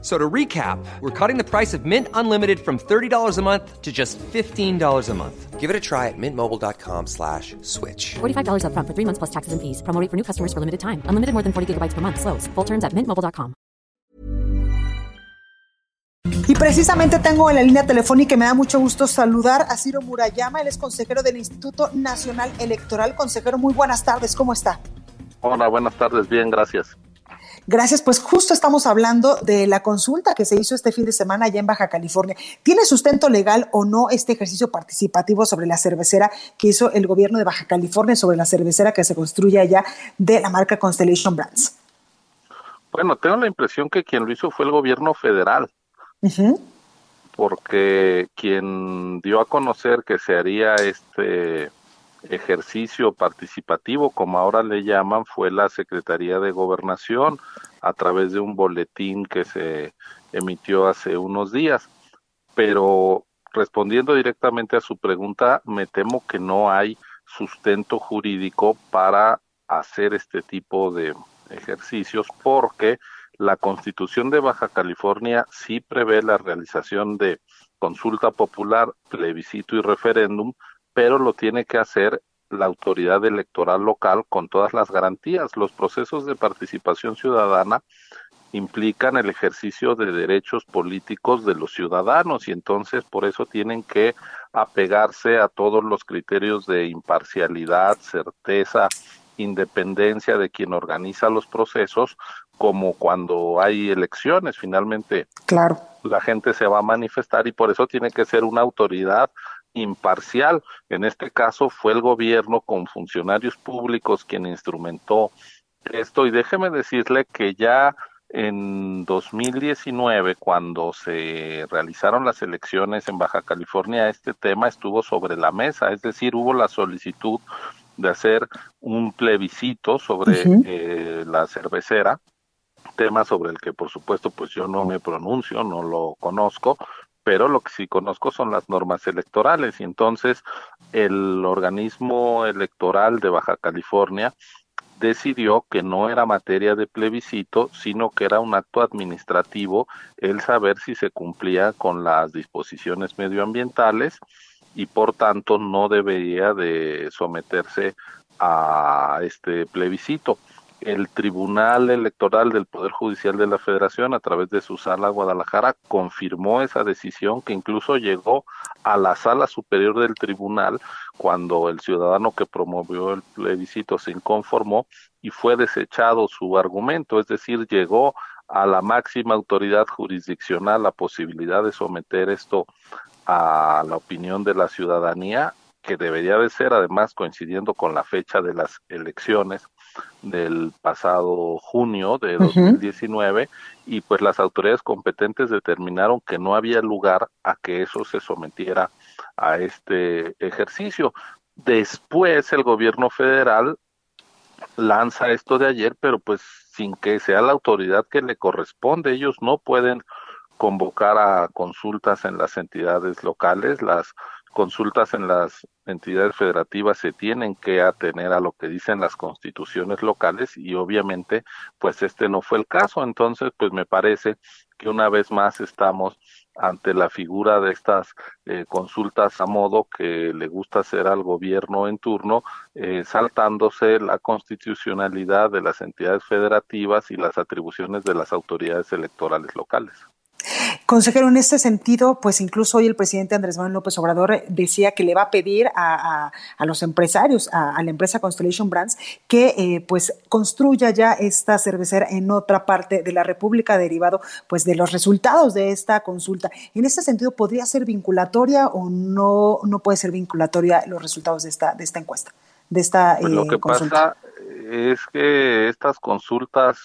So to recap, we're cutting the price of Mint Unlimited from $30 a month to just $15 a month. Give it a try at mintmobile.com slash switch. $45 up front for three months plus taxes and fees. Promo rate for new customers for limited time. Unlimited more than 40 gigabytes per month. Slows. Full terms at mintmobile.com. Y precisamente tengo en la línea telefónica y me da mucho gusto saludar a Ciro Murayama. Él es consejero del Instituto Nacional Electoral. Consejero, muy buenas tardes. ¿Cómo está? Hola, buenas tardes. Bien, gracias. Gracias, pues justo estamos hablando de la consulta que se hizo este fin de semana allá en Baja California. ¿Tiene sustento legal o no este ejercicio participativo sobre la cervecera que hizo el gobierno de Baja California sobre la cervecera que se construye allá de la marca Constellation Brands? Bueno, tengo la impresión que quien lo hizo fue el gobierno federal, porque quien dio a conocer que se haría este ejercicio participativo, como ahora le llaman, fue la Secretaría de Gobernación a través de un boletín que se emitió hace unos días. Pero respondiendo directamente a su pregunta, me temo que no hay sustento jurídico para hacer este tipo de ejercicios porque la Constitución de Baja California sí prevé la realización de consulta popular, plebiscito y referéndum pero lo tiene que hacer la autoridad electoral local con todas las garantías. Los procesos de participación ciudadana implican el ejercicio de derechos políticos de los ciudadanos y entonces por eso tienen que apegarse a todos los criterios de imparcialidad, certeza, independencia de quien organiza los procesos, como cuando hay elecciones, finalmente claro. la gente se va a manifestar y por eso tiene que ser una autoridad imparcial. En este caso fue el gobierno con funcionarios públicos quien instrumentó esto. Y déjeme decirle que ya en 2019, cuando se realizaron las elecciones en Baja California, este tema estuvo sobre la mesa, es decir, hubo la solicitud de hacer un plebiscito sobre eh, la cervecera, tema sobre el que por supuesto pues yo no me pronuncio, no lo conozco, pero lo que sí conozco son las normas electorales y entonces el organismo electoral de Baja California decidió que no era materia de plebiscito, sino que era un acto administrativo el saber si se cumplía con las disposiciones medioambientales y por tanto no debería de someterse a este plebiscito el Tribunal Electoral del Poder Judicial de la Federación, a través de su sala Guadalajara, confirmó esa decisión que incluso llegó a la sala superior del tribunal cuando el ciudadano que promovió el plebiscito se inconformó y fue desechado su argumento, es decir, llegó a la máxima autoridad jurisdiccional la posibilidad de someter esto a la opinión de la ciudadanía, que debería de ser además coincidiendo con la fecha de las elecciones del pasado junio de 2019 y pues las autoridades competentes determinaron que no había lugar a que eso se sometiera a este ejercicio. Después el gobierno federal lanza esto de ayer, pero pues sin que sea la autoridad que le corresponde. Ellos no pueden convocar a consultas en las entidades locales, las consultas en las entidades federativas se tienen que atener a lo que dicen las constituciones locales y obviamente pues este no fue el caso entonces pues me parece que una vez más estamos ante la figura de estas eh, consultas a modo que le gusta hacer al gobierno en turno, eh, saltándose la constitucionalidad de las entidades federativas y las atribuciones de las autoridades electorales locales. Consejero, en este sentido, pues incluso hoy el presidente Andrés Manuel López Obrador decía que le va a pedir a, los empresarios, a, la empresa Constellation Brands, que eh, pues construya ya esta cervecera en otra parte de la República, derivado pues de los resultados de esta consulta. En este sentido, ¿podría ser vinculatoria o no, no puede ser vinculatoria los resultados de esta, de esta encuesta? De esta, pues lo eh, pasa es que estas consultas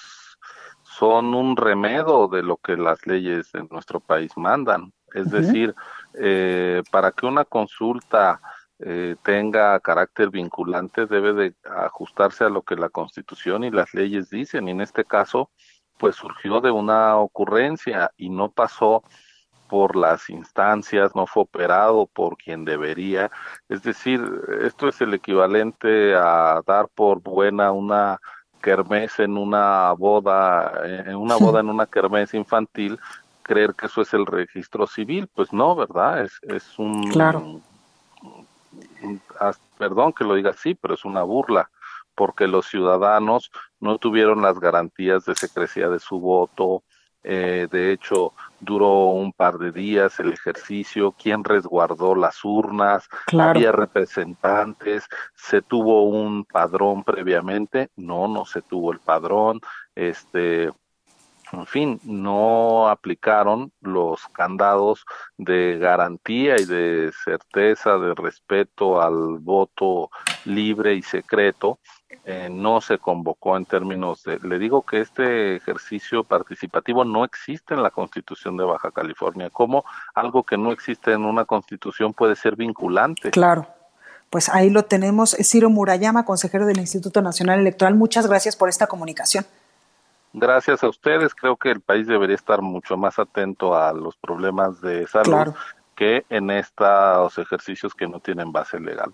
son un remedio de lo que las leyes de nuestro país mandan. Es decir, eh, para que una consulta eh, tenga carácter vinculante debe de ajustarse a lo que la Constitución y las leyes dicen. Y en este caso, pues surgió de una ocurrencia y no pasó por las instancias, no fue operado por quien debería. Es decir, esto es el equivalente a dar por buena una kermés en una boda, en una boda en una kermés infantil, creer que eso es el registro civil, pues no, ¿verdad? Es, es un, claro. perdón que lo diga así, pero es una burla, porque los ciudadanos no tuvieron las garantías de secrecía de su voto, eh, de hecho, duró un par de días el ejercicio, quién resguardó las urnas, había representantes, se tuvo un padrón previamente, no, no se tuvo el padrón, este, en fin, no aplicaron los candados de garantía y de certeza, de respeto al voto libre y secreto eh, no se convocó en términos de, le digo que este ejercicio participativo no existe en la constitución de Baja California, como algo que no existe en una constitución puede ser vinculante. Claro. Pues ahí lo tenemos. Ciro Murayama, consejero del Instituto Nacional Electoral. Muchas gracias por esta comunicación. Gracias a ustedes. Creo que el país debería estar mucho más atento a los problemas de salud que en estos ejercicios que no tienen base legal.